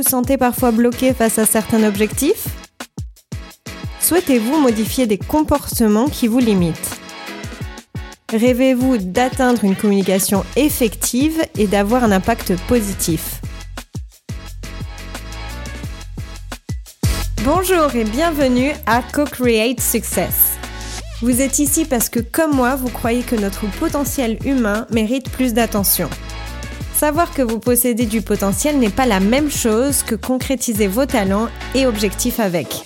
vous sentez parfois bloqué face à certains objectifs Souhaitez-vous modifier des comportements qui vous limitent Rêvez-vous d'atteindre une communication effective et d'avoir un impact positif Bonjour et bienvenue à Co-Create Success. Vous êtes ici parce que comme moi, vous croyez que notre potentiel humain mérite plus d'attention. Savoir que vous possédez du potentiel n'est pas la même chose que concrétiser vos talents et objectifs avec.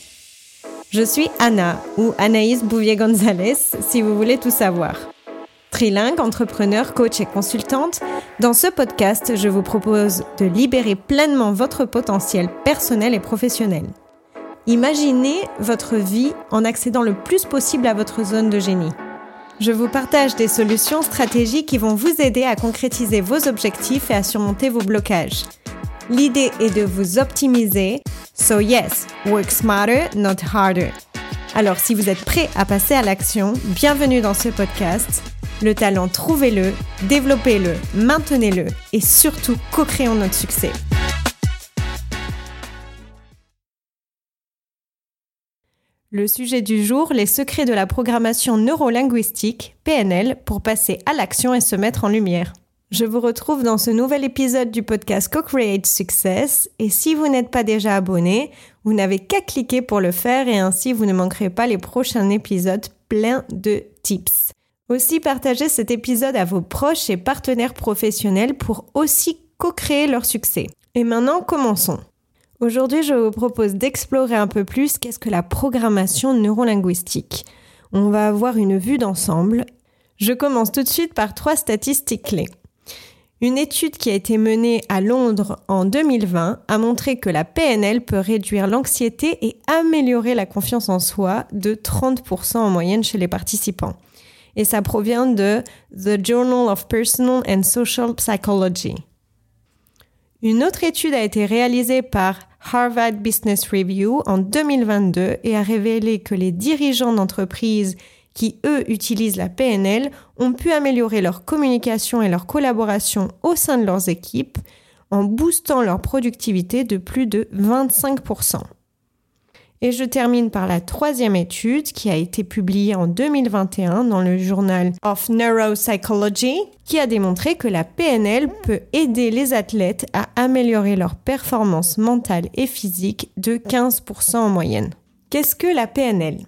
Je suis Anna, ou Anaïs Bouvier-Gonzalez, si vous voulez tout savoir. Trilingue, entrepreneur, coach et consultante, dans ce podcast, je vous propose de libérer pleinement votre potentiel personnel et professionnel. Imaginez votre vie en accédant le plus possible à votre zone de génie. Je vous partage des solutions stratégiques qui vont vous aider à concrétiser vos objectifs et à surmonter vos blocages. L'idée est de vous optimiser. So yes, work smarter, not harder. Alors si vous êtes prêt à passer à l'action, bienvenue dans ce podcast. Le talent, trouvez-le, développez-le, maintenez-le et surtout co-créons notre succès. Le sujet du jour, les secrets de la programmation neurolinguistique, PNL, pour passer à l'action et se mettre en lumière. Je vous retrouve dans ce nouvel épisode du podcast Co-Create Success et si vous n'êtes pas déjà abonné, vous n'avez qu'à cliquer pour le faire et ainsi vous ne manquerez pas les prochains épisodes pleins de tips. Aussi partagez cet épisode à vos proches et partenaires professionnels pour aussi co-créer leur succès. Et maintenant, commençons. Aujourd'hui, je vous propose d'explorer un peu plus qu'est-ce que la programmation neurolinguistique. On va avoir une vue d'ensemble. Je commence tout de suite par trois statistiques clés. Une étude qui a été menée à Londres en 2020 a montré que la PNL peut réduire l'anxiété et améliorer la confiance en soi de 30% en moyenne chez les participants. Et ça provient de The Journal of Personal and Social Psychology. Une autre étude a été réalisée par Harvard Business Review en 2022 et a révélé que les dirigeants d'entreprises qui, eux, utilisent la PNL ont pu améliorer leur communication et leur collaboration au sein de leurs équipes en boostant leur productivité de plus de 25%. Et je termine par la troisième étude qui a été publiée en 2021 dans le journal of Neuropsychology qui a démontré que la PNL peut aider les athlètes à améliorer leur performance mentale et physique de 15% en moyenne. Qu'est-ce que la PNL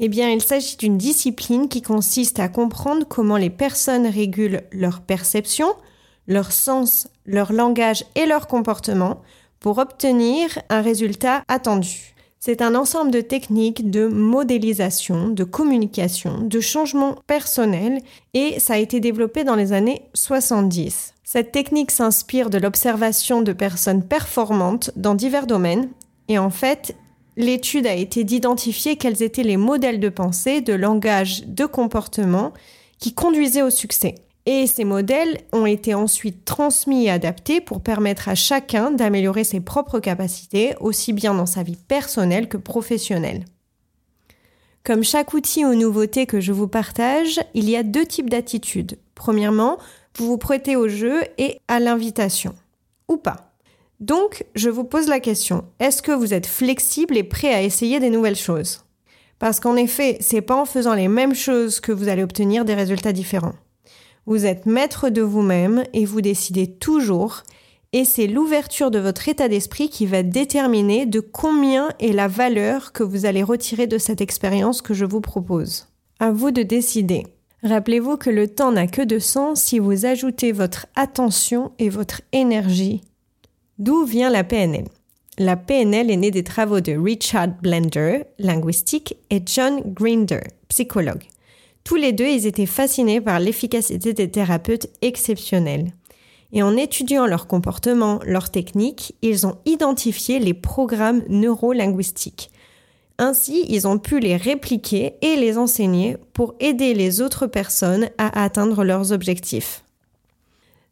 eh bien, il s'agit d'une discipline qui consiste à comprendre comment les personnes régulent leur perception, leur sens, leur langage et leur comportement pour obtenir un résultat attendu. C'est un ensemble de techniques de modélisation, de communication, de changement personnel et ça a été développé dans les années 70. Cette technique s'inspire de l'observation de personnes performantes dans divers domaines et en fait, l'étude a été d'identifier quels étaient les modèles de pensée, de langage, de comportement qui conduisaient au succès. Et ces modèles ont été ensuite transmis et adaptés pour permettre à chacun d'améliorer ses propres capacités, aussi bien dans sa vie personnelle que professionnelle. Comme chaque outil ou nouveauté que je vous partage, il y a deux types d'attitudes. Premièrement, vous vous prêtez au jeu et à l'invitation. Ou pas. Donc, je vous pose la question, est-ce que vous êtes flexible et prêt à essayer des nouvelles choses? Parce qu'en effet, c'est pas en faisant les mêmes choses que vous allez obtenir des résultats différents. Vous êtes maître de vous-même et vous décidez toujours et c'est l'ouverture de votre état d'esprit qui va déterminer de combien est la valeur que vous allez retirer de cette expérience que je vous propose. À vous de décider. Rappelez-vous que le temps n'a que de sens si vous ajoutez votre attention et votre énergie. D'où vient la PNL La PNL est née des travaux de Richard Blender, linguistique, et John Grinder, psychologue. Tous les deux, ils étaient fascinés par l'efficacité des thérapeutes exceptionnels. Et en étudiant leur comportement, leurs techniques, ils ont identifié les programmes neurolinguistiques. Ainsi, ils ont pu les répliquer et les enseigner pour aider les autres personnes à atteindre leurs objectifs.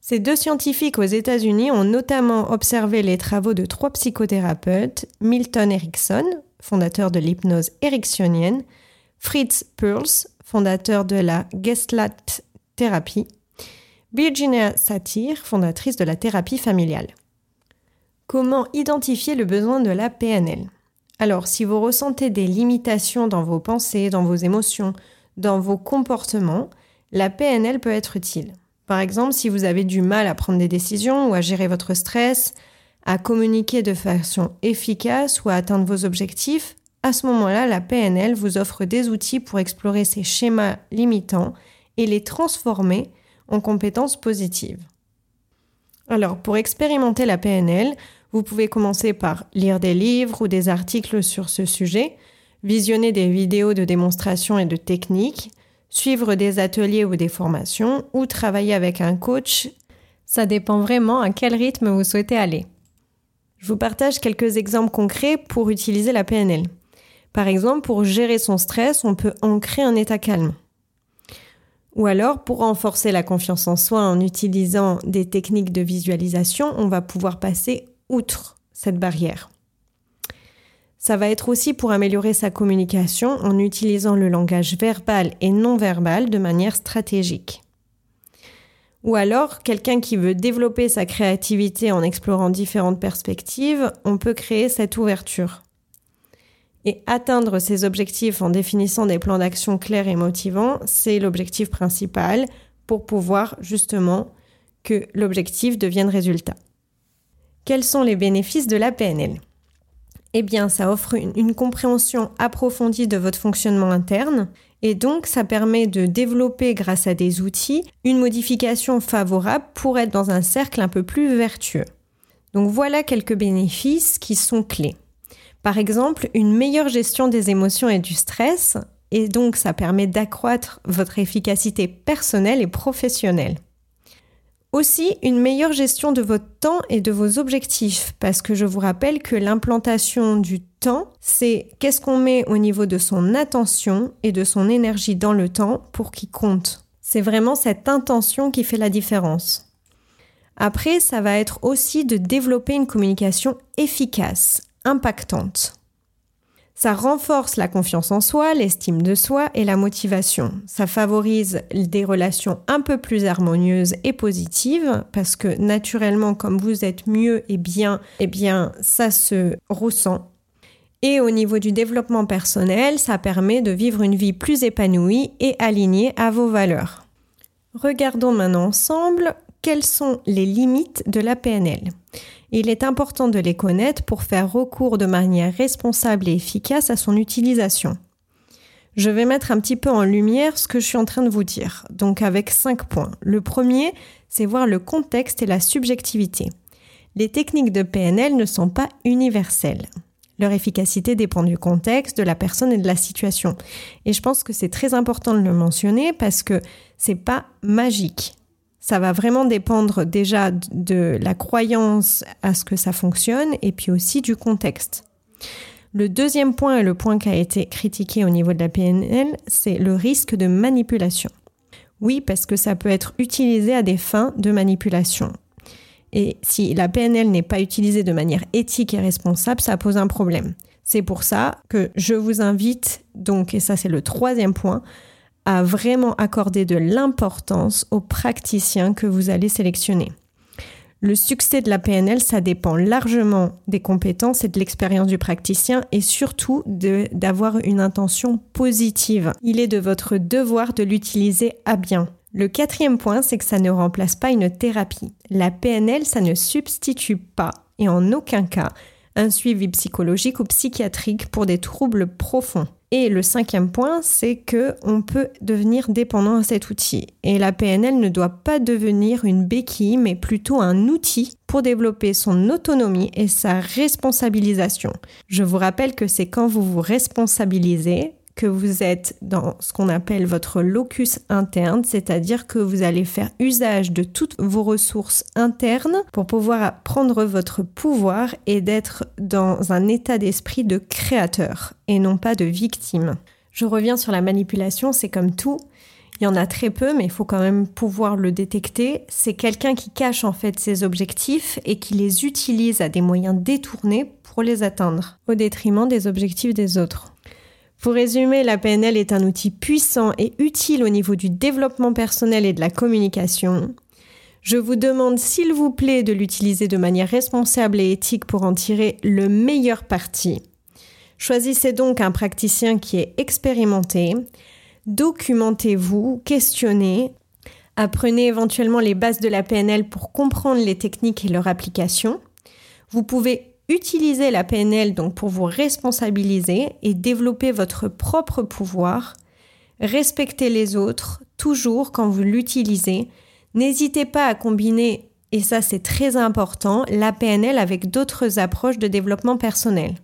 Ces deux scientifiques aux États-Unis ont notamment observé les travaux de trois psychothérapeutes, Milton Erickson, fondateur de l'hypnose ericksonienne, Fritz Perls, fondateur de la Gestalt thérapie, Virginia Satir, fondatrice de la thérapie familiale. Comment identifier le besoin de la PNL Alors, si vous ressentez des limitations dans vos pensées, dans vos émotions, dans vos comportements, la PNL peut être utile. Par exemple, si vous avez du mal à prendre des décisions ou à gérer votre stress, à communiquer de façon efficace ou à atteindre vos objectifs, à ce moment-là, la PNL vous offre des outils pour explorer ces schémas limitants et les transformer en compétences positives. Alors, pour expérimenter la PNL, vous pouvez commencer par lire des livres ou des articles sur ce sujet, visionner des vidéos de démonstration et de techniques, suivre des ateliers ou des formations ou travailler avec un coach. Ça dépend vraiment à quel rythme vous souhaitez aller. Je vous partage quelques exemples concrets pour utiliser la PNL. Par exemple, pour gérer son stress, on peut ancrer un état calme. Ou alors, pour renforcer la confiance en soi en utilisant des techniques de visualisation, on va pouvoir passer outre cette barrière. Ça va être aussi pour améliorer sa communication en utilisant le langage verbal et non verbal de manière stratégique. Ou alors, quelqu'un qui veut développer sa créativité en explorant différentes perspectives, on peut créer cette ouverture. Et atteindre ses objectifs en définissant des plans d'action clairs et motivants, c'est l'objectif principal pour pouvoir justement que l'objectif devienne résultat. Quels sont les bénéfices de la PNL Eh bien, ça offre une, une, compréhension approfondie de votre fonctionnement interne et donc ça permet de développer grâce à des outils une modification favorable pour être dans un cercle un peu plus vertueux. Donc voilà quelques bénéfices qui sont clés. Par exemple, une meilleure gestion des émotions et du stress, et donc ça permet d'accroître votre efficacité personnelle et professionnelle. Aussi, une meilleure gestion de votre temps et de vos objectifs, parce que je vous rappelle que l'implantation du temps, c'est qu'est-ce qu'on met au niveau de son attention et de son énergie dans le temps pour qu'il compte. C'est vraiment cette intention qui fait la différence. Après, ça va être aussi de développer une communication efficace, impactante. Ça renforce la confiance en soi, l'estime de soi et la motivation. Ça favorise des relations un peu plus harmonieuses et positives parce que naturellement, comme vous êtes mieux et bien, eh bien, ça se ressent. Et au niveau du développement personnel, ça permet de vivre une vie plus épanouie et alignée à vos valeurs. Regardons maintenant ensemble quelles sont les limites de la PNL. Il est important de les connaître pour faire recours de manière responsable et efficace à son utilisation. Je vais mettre un petit peu en lumière ce que je suis en train de vous dire, donc avec cinq points. Le premier, c'est voir le contexte et la subjectivité. Les techniques de PNL ne sont pas universelles. Leur efficacité dépend du contexte, de la personne et de la situation. Et je pense que c'est très important de le mentionner parce que c'est pas magique. Ça va vraiment dépendre déjà de la croyance à ce que ça fonctionne et puis aussi du contexte. Le deuxième point et le point qui a été critiqué au niveau de la PNL, c'est le risque de manipulation. Oui, parce que ça peut être utilisé à des fins de manipulation. Et si la PNL n'est pas utilisée de manière éthique et responsable, ça pose un problème. C'est pour ça que je vous invite, donc, et ça c'est le troisième point, à vraiment accorder de l'importance aux praticiens que vous allez sélectionner. Le succès de la PNL, ça dépend largement des compétences et de l'expérience du praticien et surtout d'avoir une intention positive. Il est de votre devoir de l'utiliser à bien. Le quatrième point, c'est que ça ne remplace pas une thérapie. La PNL, ça ne substitue pas et en aucun cas un suivi psychologique ou psychiatrique pour des troubles profonds. Et le cinquième point, c'est que on peut devenir dépendant à cet outil. Et la PNL ne doit pas devenir une béquille, mais plutôt un outil pour développer son autonomie et sa responsabilisation. Je vous rappelle que c'est quand vous vous responsabilisez que vous êtes dans ce qu'on appelle votre locus interne, c'est-à-dire que vous allez faire usage de toutes vos ressources internes pour pouvoir prendre votre pouvoir et d'être dans un état d'esprit de créateur et non pas de victime. Je reviens sur la manipulation, c'est comme tout. Il y en a très peu, mais il faut quand même pouvoir le détecter. C'est quelqu'un qui cache en fait ses objectifs et qui les utilise à des moyens détournés pour les atteindre, au détriment des objectifs des autres. Pour résumer, la PNL est un outil puissant et utile au niveau du développement personnel et de la communication. Je vous demande s'il vous plaît de l'utiliser de manière responsable et éthique pour en tirer le meilleur parti. Choisissez donc un praticien qui est expérimenté, documentez-vous, questionnez, apprenez éventuellement les bases de la PNL pour comprendre les techniques et leur application. Vous pouvez utiliser la PNL donc pour vous responsabiliser et développer votre propre pouvoir. Respectez les autres toujours quand vous l'utilisez. N'hésitez pas à combiner, et ça c'est très important, la PNL avec d'autres approches de développement personnel.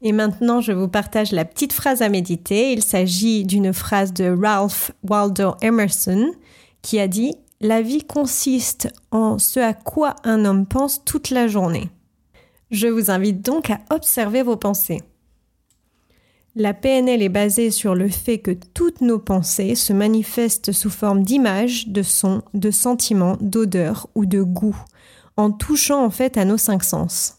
Et maintenant, je vous partage la petite phrase à méditer. Il s'agit d'une phrase de Ralph Waldo Emerson qui a dit La vie consiste en ce à quoi un homme pense toute la journée. Je vous invite donc à observer vos pensées. La PNL est basée sur le fait que toutes nos pensées se manifestent sous forme d'images, de sons, de sentiments, d'odeurs ou de goûts, en touchant en fait à nos cinq sens.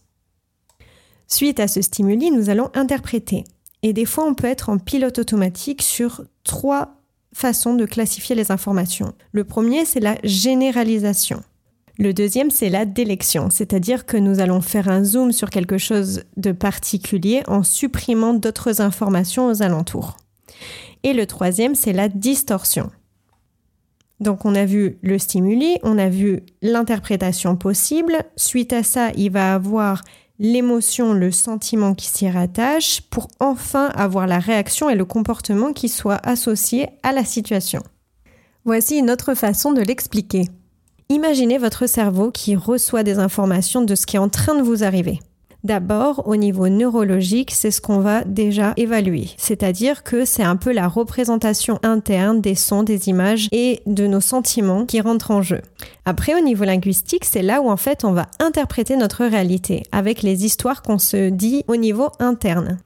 Suite à ce stimuli, nous allons interpréter. Et des fois, on peut être en pilote automatique sur trois façons de classifier les informations. Le premier, c'est la généralisation. Le deuxième, c'est la délection, c'est-à-dire que nous allons faire un zoom sur quelque chose de particulier en supprimant d'autres informations aux alentours. Et le troisième, c'est la distorsion. Donc on a vu le stimuli, on a vu l'interprétation possible. Suite à ça, il va avoir l'émotion, le sentiment qui s'y rattache pour enfin avoir la réaction et le comportement qui soient associés à la situation. Voici une autre façon de l'expliquer. Imaginez votre cerveau qui reçoit des informations de ce qui est en train de vous arriver. D'abord, au niveau neurologique, c'est ce qu'on va déjà évaluer. C'est-à-dire que c'est un peu la représentation interne des sons, des images et de nos sentiments qui rentrent en jeu. Après, au niveau linguistique, c'est là où en fait on va interpréter notre réalité avec les histoires qu'on se dit au niveau interne.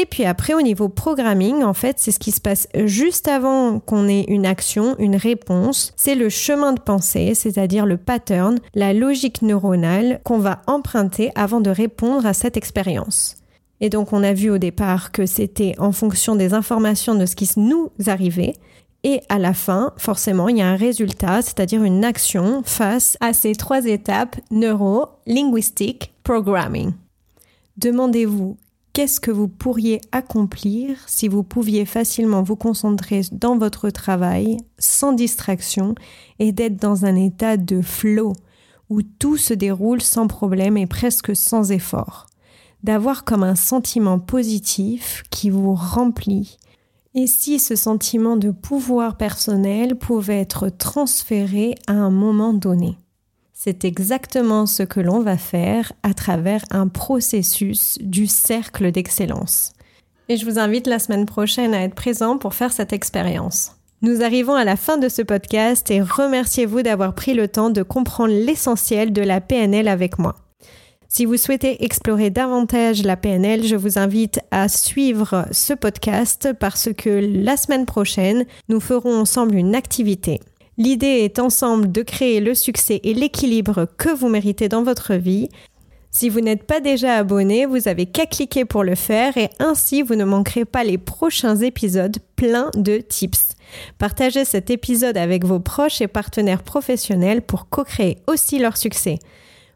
Et puis après, au niveau programming, en fait, c'est ce qui se passe juste avant qu'on ait une action, une réponse. C'est le chemin de pensée, c'est-à-dire le pattern, la logique neuronale qu'on va emprunter avant de répondre à cette expérience. Et donc, on a vu au départ que c'était en fonction des informations de ce qui nous arrivait. Et à la fin, forcément, il y a un résultat, c'est-à-dire une action face à ces trois étapes neuro-linguistique programming. Demandez-vous qu'est-ce que vous pourriez accomplir si vous pouviez facilement vous concentrer dans votre travail sans distraction et d'être dans un état de flow où tout se déroule sans problème et presque sans effort? D'avoir comme un sentiment positif qui vous remplit. Et si ce sentiment de pouvoir personnel pouvait être transféré à un moment donné? C'est exactement ce que l'on va faire à travers un processus du cercle d'excellence. Et je vous invite la semaine prochaine à être présent pour faire cette expérience. Nous arrivons à la fin de ce podcast et remerciez-vous d'avoir pris le temps de comprendre l'essentiel de la PNL avec moi. Si vous souhaitez explorer davantage la PNL, je vous invite à suivre ce podcast parce que la semaine prochaine, nous ferons ensemble une activité. L'idée est ensemble de créer le succès et l'équilibre que vous méritez dans votre vie. Si vous n'êtes pas déjà abonné, vous avez qu'à cliquer pour le faire et ainsi vous ne manquerez pas les prochains épisodes pleins de tips. Partagez cet épisode avec vos proches et partenaires professionnels pour co-créer aussi leur succès.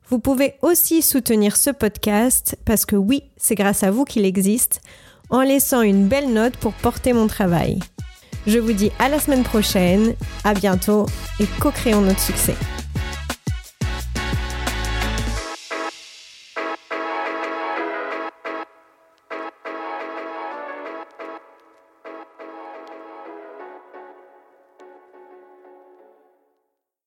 Vous pouvez aussi soutenir ce podcast parce que oui, c'est grâce à vous qu'il existe en laissant une belle note pour porter mon travail. Je vous dis à la semaine prochaine, à bientôt et co-créons notre succès.